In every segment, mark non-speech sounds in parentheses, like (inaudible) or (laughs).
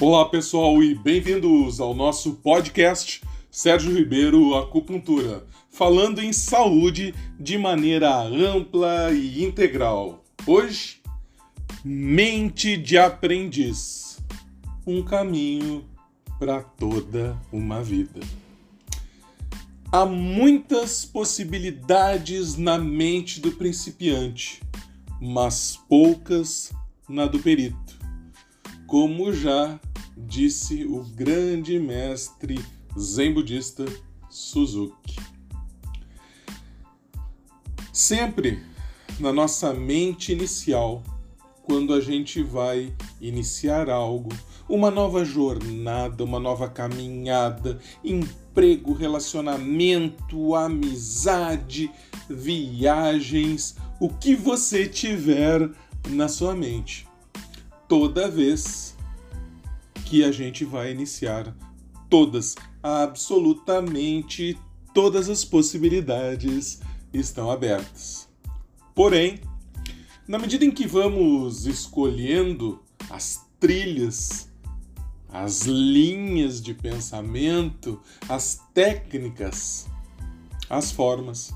Olá pessoal e bem-vindos ao nosso podcast Sérgio Ribeiro Acupuntura, falando em saúde de maneira ampla e integral. Hoje, mente de aprendiz, um caminho para toda uma vida. Há muitas possibilidades na mente do principiante, mas poucas na do perito. Como já disse o grande mestre zen budista Suzuki. Sempre na nossa mente inicial, quando a gente vai iniciar algo, uma nova jornada, uma nova caminhada, emprego, relacionamento, amizade, viagens, o que você tiver na sua mente. Toda vez que a gente vai iniciar todas, absolutamente todas as possibilidades estão abertas. Porém, na medida em que vamos escolhendo as trilhas, as linhas de pensamento, as técnicas, as formas,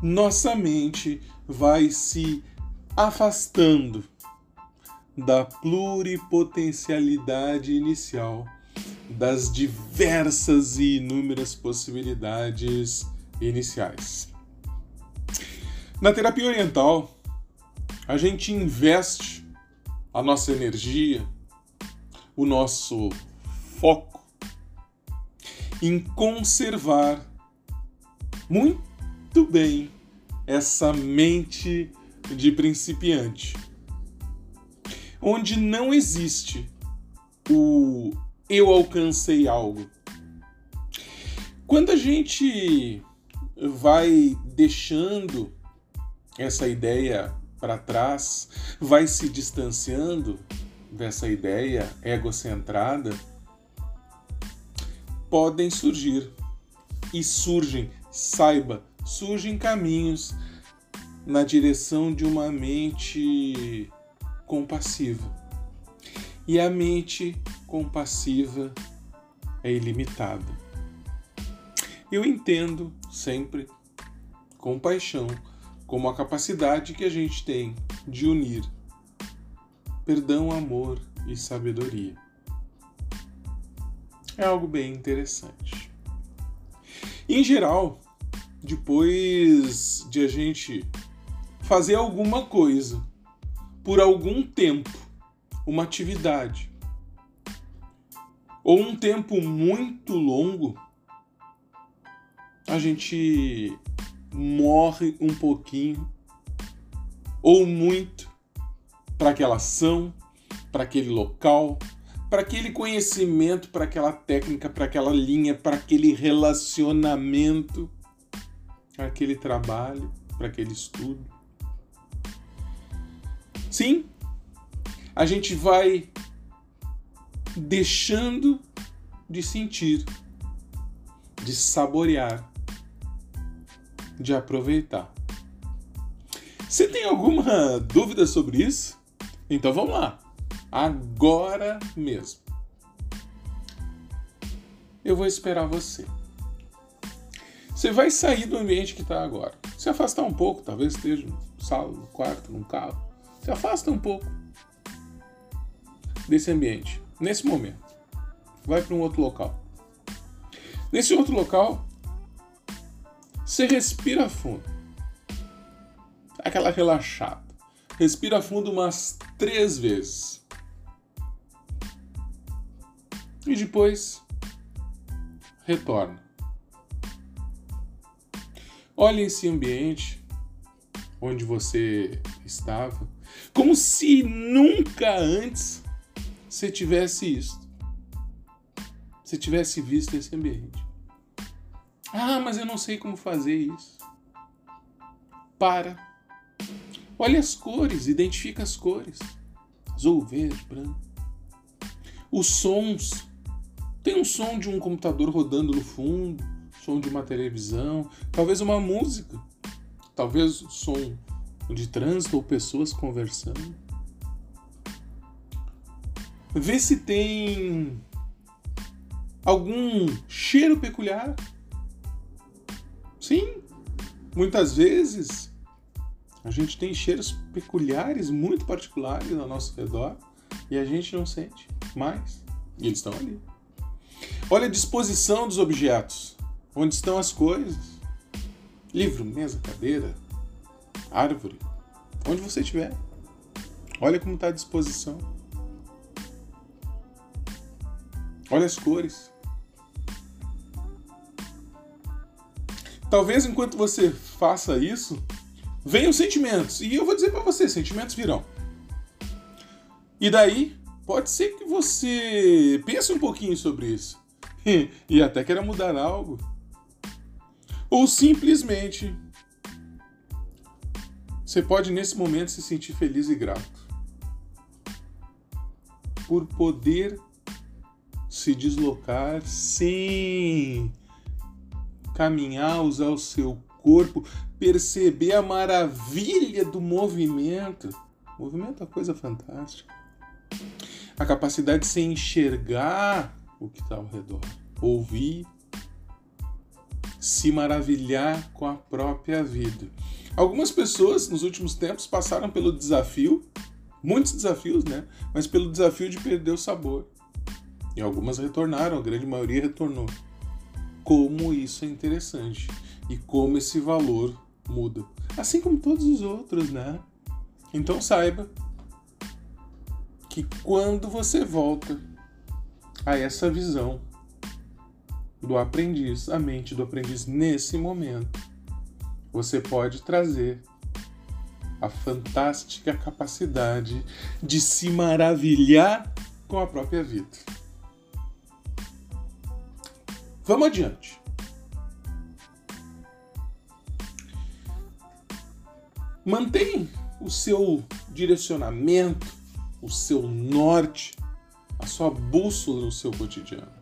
nossa mente vai se afastando da pluripotencialidade inicial, das diversas e inúmeras possibilidades iniciais. Na terapia oriental, a gente investe a nossa energia, o nosso foco em conservar muito bem essa mente de principiante onde não existe o eu alcancei algo. Quando a gente vai deixando essa ideia para trás, vai se distanciando dessa ideia egocentrada, podem surgir e surgem, saiba, surgem caminhos na direção de uma mente compassiva. E a mente compassiva é ilimitada. Eu entendo sempre compaixão como a capacidade que a gente tem de unir perdão, amor e sabedoria. É algo bem interessante. Em geral, depois de a gente fazer alguma coisa por algum tempo uma atividade ou um tempo muito longo, a gente morre um pouquinho ou muito para aquela ação, para aquele local, para aquele conhecimento, para aquela técnica, para aquela linha, para aquele relacionamento, aquele trabalho, para aquele estudo. Sim, a gente vai deixando de sentir, de saborear, de aproveitar. Você tem alguma dúvida sobre isso? Então vamos lá, agora mesmo. Eu vou esperar você. Você vai sair do ambiente que está agora. Se afastar um pouco, talvez esteja no sala, no quarto, num carro se afasta um pouco desse ambiente, nesse momento. Vai para um outro local. Nesse outro local, você respira fundo. Aquela relaxada. Respira fundo umas três vezes. E depois retorna. Olhe esse ambiente onde você estava como se nunca antes você tivesse isso. Você tivesse visto esse ambiente. Ah, mas eu não sei como fazer isso. Para. Olha as cores, identifica as cores. Azul, verde, branco. Os sons. Tem um som de um computador rodando no fundo, som de uma televisão, talvez uma música, talvez o som de trânsito ou pessoas conversando. Vê se tem algum cheiro peculiar. Sim, muitas vezes a gente tem cheiros peculiares, muito particulares ao nosso redor e a gente não sente mais. E eles estão ali. Olha a disposição dos objetos. Onde estão as coisas? Livro, mesa, cadeira, árvore. Onde você estiver. Olha como está a disposição. Olha as cores. Talvez enquanto você faça isso, venham sentimentos. E eu vou dizer para você, sentimentos virão. E daí, pode ser que você pense um pouquinho sobre isso. (laughs) e até queira mudar algo. Ou simplesmente você pode nesse momento se sentir feliz e grato por poder se deslocar sem caminhar, usar o seu corpo, perceber a maravilha do movimento. O movimento é uma coisa fantástica. A capacidade de se enxergar o que está ao redor, ouvir, se maravilhar com a própria vida. Algumas pessoas nos últimos tempos passaram pelo desafio, muitos desafios, né? Mas pelo desafio de perder o sabor. E algumas retornaram, a grande maioria retornou. Como isso é interessante e como esse valor muda. Assim como todos os outros, né? Então saiba que quando você volta a essa visão do aprendiz, a mente do aprendiz nesse momento, você pode trazer a fantástica capacidade de se maravilhar com a própria vida. Vamos adiante. Mantém o seu direcionamento, o seu norte a sua bússola no seu cotidiano.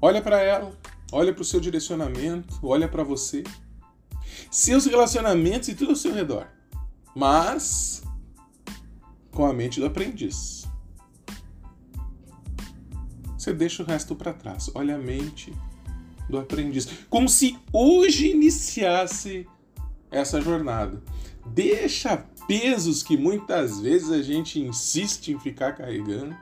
Olha para ela, olha para o seu direcionamento, olha para você, seus relacionamentos e tudo ao seu redor, mas com a mente do aprendiz. Você deixa o resto para trás. Olha a mente do aprendiz, como se hoje iniciasse essa jornada. Deixa pesos que muitas vezes a gente insiste em ficar carregando.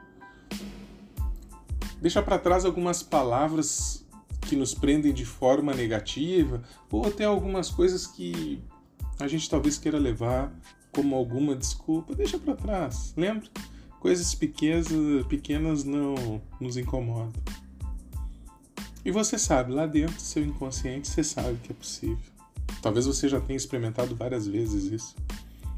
Deixa para trás algumas palavras que nos prendem de forma negativa, ou até algumas coisas que a gente talvez queira levar como alguma desculpa. Deixa para trás, lembra? Coisas pequenas, pequenas não nos incomodam. E você sabe, lá dentro do seu inconsciente, você sabe que é possível. Talvez você já tenha experimentado várias vezes isso.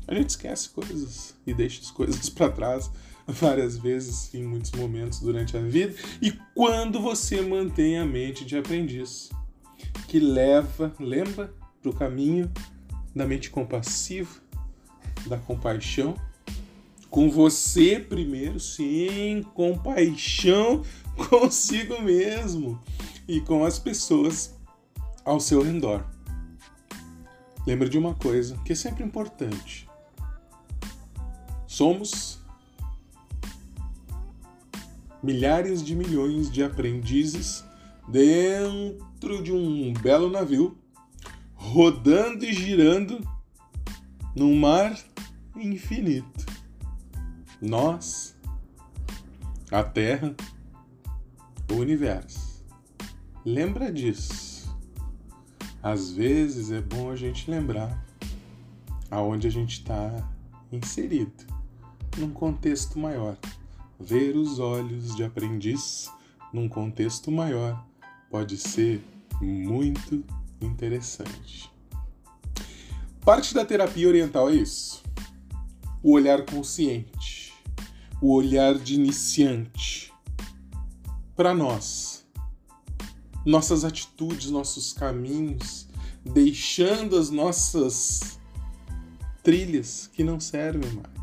A gente esquece coisas e deixa as coisas (laughs) para trás (laughs) várias vezes em muitos momentos durante a vida. E quando você mantém a mente de aprendiz, que leva, lembra, para o caminho da mente compassiva, da compaixão, com você primeiro, sim, compaixão (laughs) consigo mesmo e com as pessoas ao seu redor. Lembre de uma coisa que é sempre importante. Somos milhares de milhões de aprendizes dentro de um belo navio, rodando e girando num mar infinito. Nós, a Terra, o universo. Lembra disso. Às vezes é bom a gente lembrar aonde a gente está inserido num contexto maior. Ver os olhos de aprendiz num contexto maior pode ser muito interessante. Parte da terapia oriental é isso. O olhar consciente, o olhar de iniciante. Para nós, nossas atitudes, nossos caminhos, deixando as nossas trilhas que não servem mais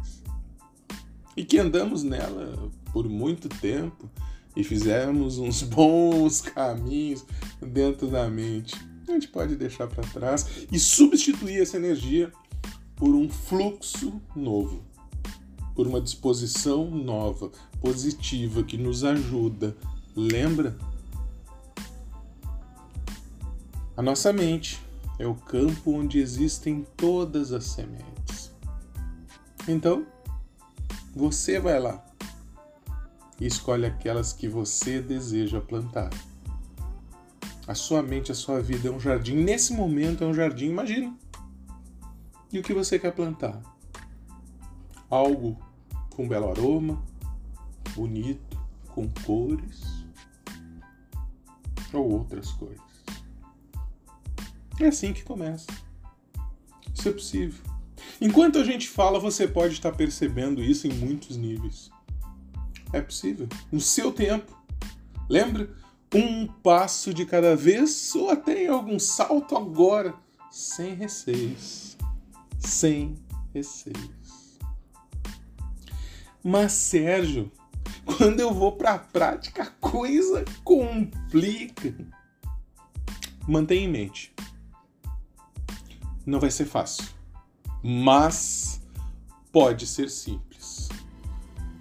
e que andamos nela por muito tempo e fizemos uns (laughs) bons caminhos dentro da mente. A gente pode deixar para trás e substituir essa energia por um fluxo novo. por uma disposição nova, positiva, que nos ajuda. Lembra? A nossa mente é o campo onde existem todas as sementes. Então, você vai lá e escolhe aquelas que você deseja plantar. A sua mente, a sua vida é um jardim. Nesse momento é um jardim, imagina. E o que você quer plantar? Algo com belo aroma, bonito, com cores ou outras coisas. É assim que começa. Isso é possível. Enquanto a gente fala, você pode estar percebendo isso em muitos níveis. É possível. No seu tempo. Lembra? Um passo de cada vez ou até algum salto agora, sem receios. Sem receios. Mas, Sérgio, quando eu vou para a prática, a coisa complica. Mantenha em mente não vai ser fácil, mas pode ser simples.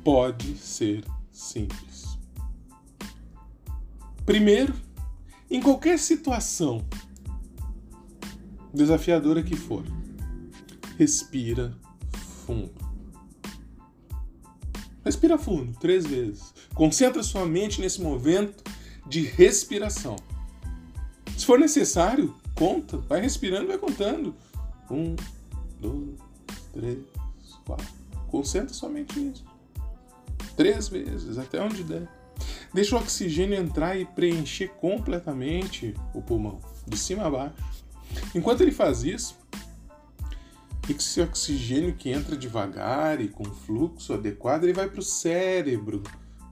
Pode ser simples. Primeiro, em qualquer situação desafiadora que for, respira fundo. Respira fundo, três vezes. Concentra sua mente nesse momento de respiração. Se for necessário, Conta, vai respirando, vai contando. Um, dois, três, quatro. Concentra somente nisso. Três vezes, até onde der. Deixa o oxigênio entrar e preencher completamente o pulmão, de cima a baixo. Enquanto ele faz isso, esse oxigênio que entra devagar e com fluxo adequado, ele vai para o cérebro.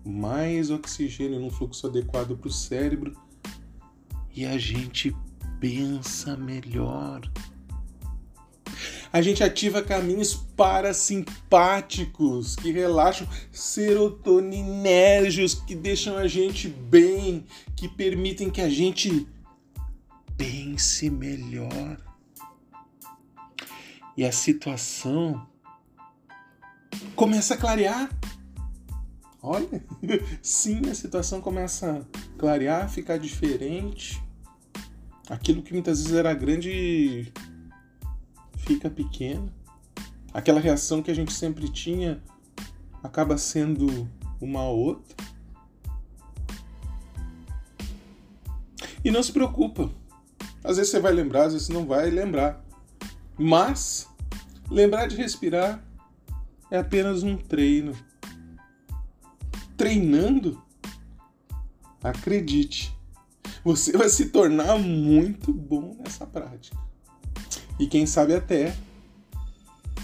Mais oxigênio num fluxo adequado para o cérebro. E a gente pensa melhor. A gente ativa caminhos parasimpáticos que relaxam, serotoninérgicos que deixam a gente bem, que permitem que a gente pense melhor. E a situação começa a clarear. Olha, (laughs) sim, a situação começa a clarear, ficar diferente aquilo que muitas vezes era grande fica pequeno. Aquela reação que a gente sempre tinha acaba sendo uma outra. E não se preocupa. Às vezes você vai lembrar, às vezes não vai lembrar. Mas lembrar de respirar é apenas um treino. Treinando, acredite, você vai se tornar muito bom nessa prática. E quem sabe até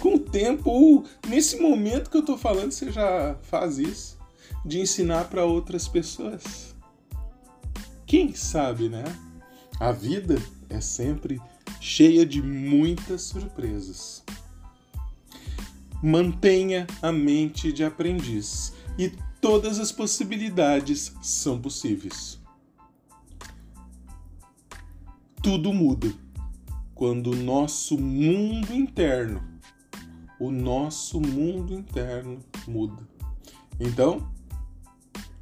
com o tempo, ou nesse momento que eu estou falando, você já faz isso, de ensinar para outras pessoas. Quem sabe, né? A vida é sempre cheia de muitas surpresas. Mantenha a mente de aprendiz e todas as possibilidades são possíveis tudo muda quando o nosso mundo interno, o nosso mundo interno muda. Então,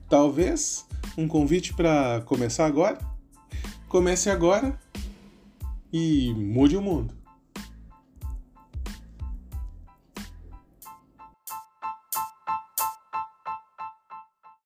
talvez um convite para começar agora. Comece agora e mude o mundo.